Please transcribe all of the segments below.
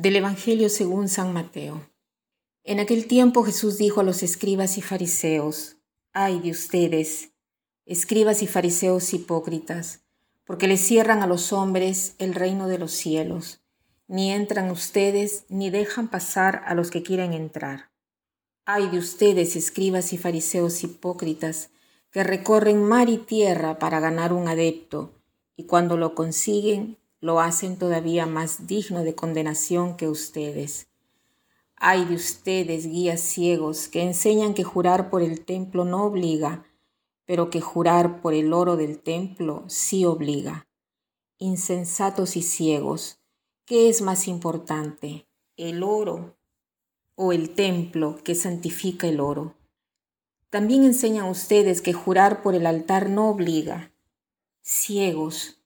Del Evangelio según San Mateo. En aquel tiempo Jesús dijo a los escribas y fariseos, ay de ustedes, escribas y fariseos hipócritas, porque les cierran a los hombres el reino de los cielos, ni entran ustedes ni dejan pasar a los que quieren entrar. Ay de ustedes, escribas y fariseos hipócritas, que recorren mar y tierra para ganar un adepto, y cuando lo consiguen lo hacen todavía más digno de condenación que ustedes. Ay de ustedes, guías ciegos, que enseñan que jurar por el templo no obliga, pero que jurar por el oro del templo sí obliga. Insensatos y ciegos, ¿qué es más importante, el oro o el templo que santifica el oro? También enseñan ustedes que jurar por el altar no obliga. Ciegos,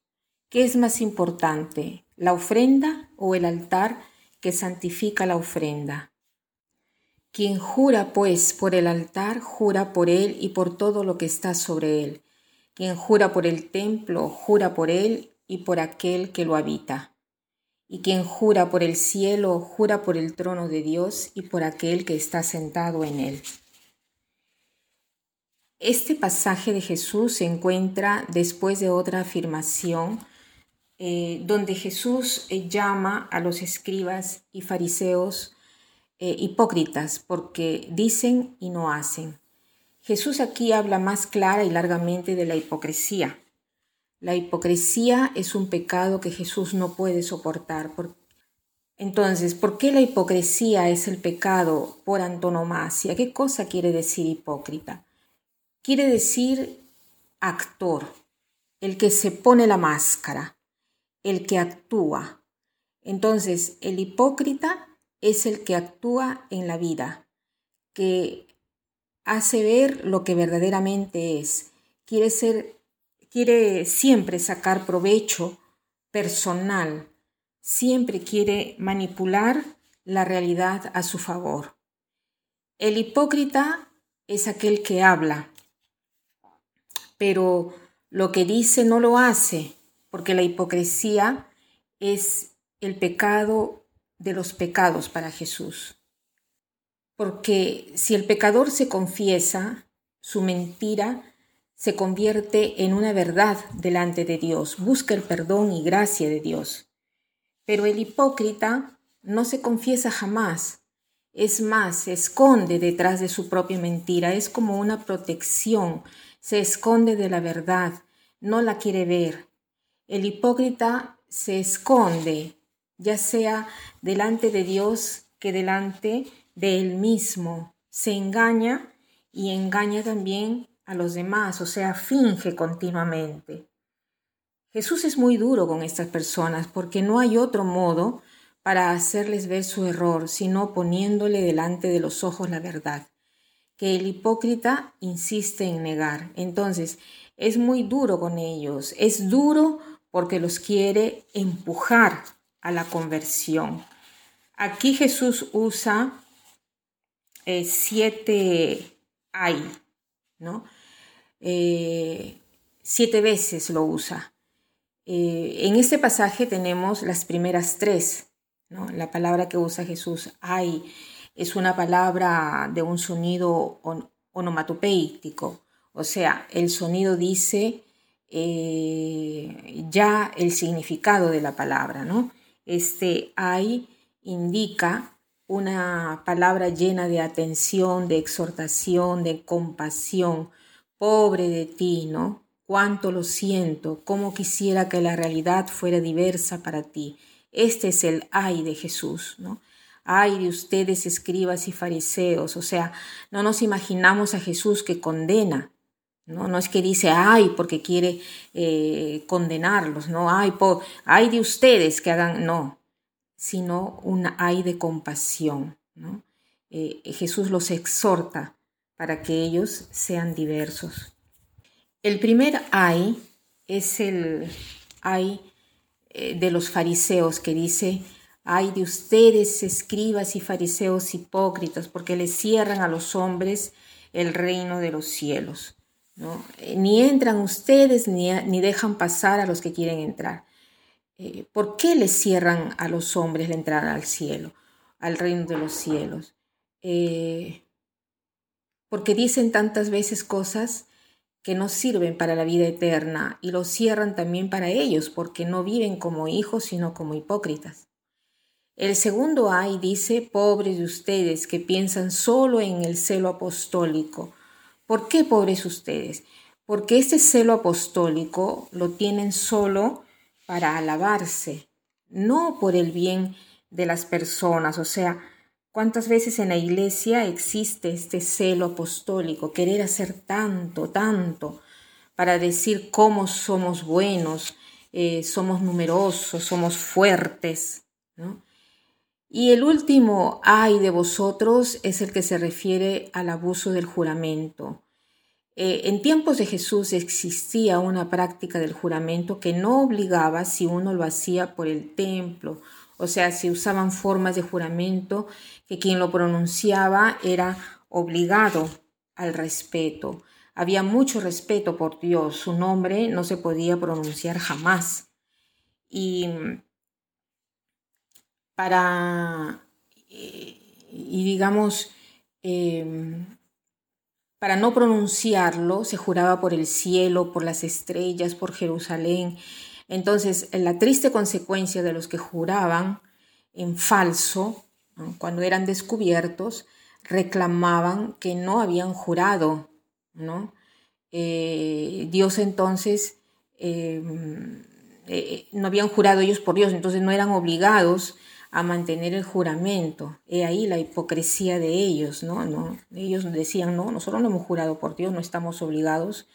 ¿Qué es más importante, la ofrenda o el altar que santifica la ofrenda? Quien jura, pues, por el altar, jura por él y por todo lo que está sobre él. Quien jura por el templo, jura por él y por aquel que lo habita. Y quien jura por el cielo, jura por el trono de Dios y por aquel que está sentado en él. Este pasaje de Jesús se encuentra después de otra afirmación eh, donde Jesús eh, llama a los escribas y fariseos eh, hipócritas porque dicen y no hacen. Jesús aquí habla más clara y largamente de la hipocresía. La hipocresía es un pecado que Jesús no puede soportar. Entonces, ¿por qué la hipocresía es el pecado por antonomasia? ¿Qué cosa quiere decir hipócrita? Quiere decir actor, el que se pone la máscara, el que actúa. Entonces, el hipócrita es el que actúa en la vida, que hace ver lo que verdaderamente es. Quiere ser, quiere siempre sacar provecho personal, siempre quiere manipular la realidad a su favor. El hipócrita es aquel que habla, pero lo que dice no lo hace, porque la hipocresía es el pecado de los pecados para Jesús. Porque si el pecador se confiesa, su mentira se convierte en una verdad delante de Dios, busca el perdón y gracia de Dios. Pero el hipócrita no se confiesa jamás, es más, se esconde detrás de su propia mentira, es como una protección, se esconde de la verdad, no la quiere ver, el hipócrita se esconde, ya sea delante de Dios que delante de él mismo. Se engaña y engaña también a los demás, o sea, finge continuamente. Jesús es muy duro con estas personas porque no hay otro modo para hacerles ver su error, sino poniéndole delante de los ojos la verdad, que el hipócrita insiste en negar. Entonces, es muy duro con ellos, es duro porque los quiere empujar a la conversión. Aquí Jesús usa eh, siete hay, ¿no? Eh, siete veces lo usa. Eh, en este pasaje tenemos las primeras tres, ¿no? La palabra que usa Jesús, hay, es una palabra de un sonido on o sea, el sonido dice ya el significado de la palabra, ¿no? Este hay indica una palabra llena de atención, de exhortación, de compasión. Pobre de ti, ¿no? Cuánto lo siento, cómo quisiera que la realidad fuera diversa para ti. Este es el ay de Jesús, ¿no? Ay de ustedes, escribas y fariseos. O sea, no nos imaginamos a Jesús que condena, no, no es que dice, ay, porque quiere eh, condenarlos, no, ay, por, ay de ustedes que hagan, no, sino un ay de compasión. ¿no? Eh, Jesús los exhorta para que ellos sean diversos. El primer ay es el ay eh, de los fariseos que dice, ay de ustedes, escribas y fariseos hipócritas, porque les cierran a los hombres el reino de los cielos. Eh, ni entran ustedes ni, ni dejan pasar a los que quieren entrar. eh, ¿por qué le cierran a los hombres la entrada al cielo, al reino de los cielos? Eh, porque dicen tantas veces cosas que no sirven para la vida eterna y lo cierran también para ellos, porque no viven como hijos, sino como hipócritas. El segundo ay dice, pobres de ustedes que piensan solo en el celo apostólico. ¿Por qué pobres ustedes? Porque este celo apostólico lo tienen solo para alabarse, no por el bien de las personas. O sea, ¿cuántas veces en la iglesia existe este celo apostólico, querer hacer tanto, tanto, para decir cómo somos buenos, eh, somos numerosos, somos fuertes? ¿no? Y el último ay de vosotros es el que se refiere al abuso del juramento. Eh, en tiempos de Jesús existía una práctica del juramento que no obligaba si uno lo hacía por el templo, o sea, si usaban formas de juramento que quien lo pronunciaba era obligado al respeto. Había mucho respeto por Dios, su nombre no se podía pronunciar jamás. Y para, eh, y digamos, em, para no pronunciarlo, se juraba por el cielo, por las estrellas, por Jerusalén. Entonces, la triste consecuencia de los que juraban en falso, cuando eran descubiertos, reclamaban que no habían jurado, ¿no? Eh, Dios entonces em, eh, no habían jurado ellos por Dios, entonces no eran obligados a mantener el juramento. He ahí la hipocresía de ellos, ¿no? ¿no? Ellos decían, no, nosotros no hemos jurado por Dios, no estamos obligados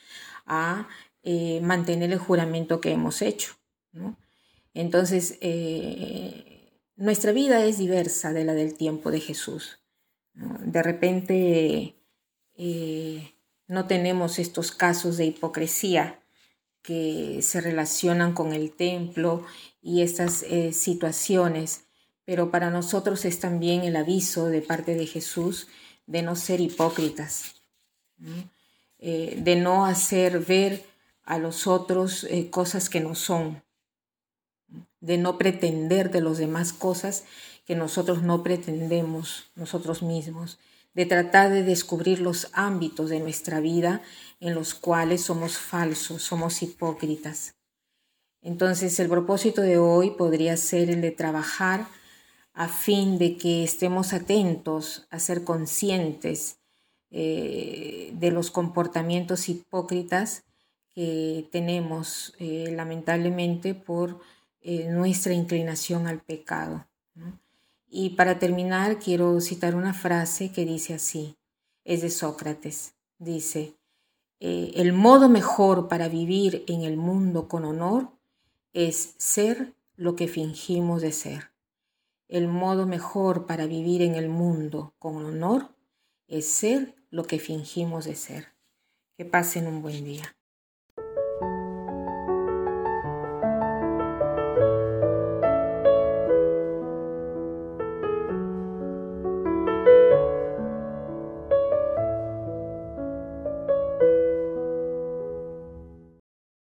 a eh, mantener el juramento que hemos hecho, ¿no? Entonces, eh, nuestra vida es diversa de la del tiempo de Jesús. De repente eh, no tenemos estos casos de hipocresía que se relacionan con el templo y estas situaciones pero para nosotros es también el aviso de parte de Jesús de no ser hipócritas, eh, de no hacer ver a los otros eh, cosas que no son, de no pretender de los demás cosas que nosotros no pretendemos nosotros mismos, de tratar de descubrir los ámbitos de nuestra vida en los cuales somos falsos, somos hipócritas. Entonces el propósito de hoy podría ser el de trabajar a fin de que estemos atentos a ser conscientes eh, de los comportamientos hipócritas que tenemos eh, lamentablemente por eh, nuestra inclinación al pecado. Y para terminar, quiero citar una frase que dice así, es de Sócrates, dice, el modo mejor para vivir en el mundo con honor es ser lo que fingimos de ser. El modo mejor para vivir en el mundo con honor es ser lo que fingimos de ser. Que pasen un buen día.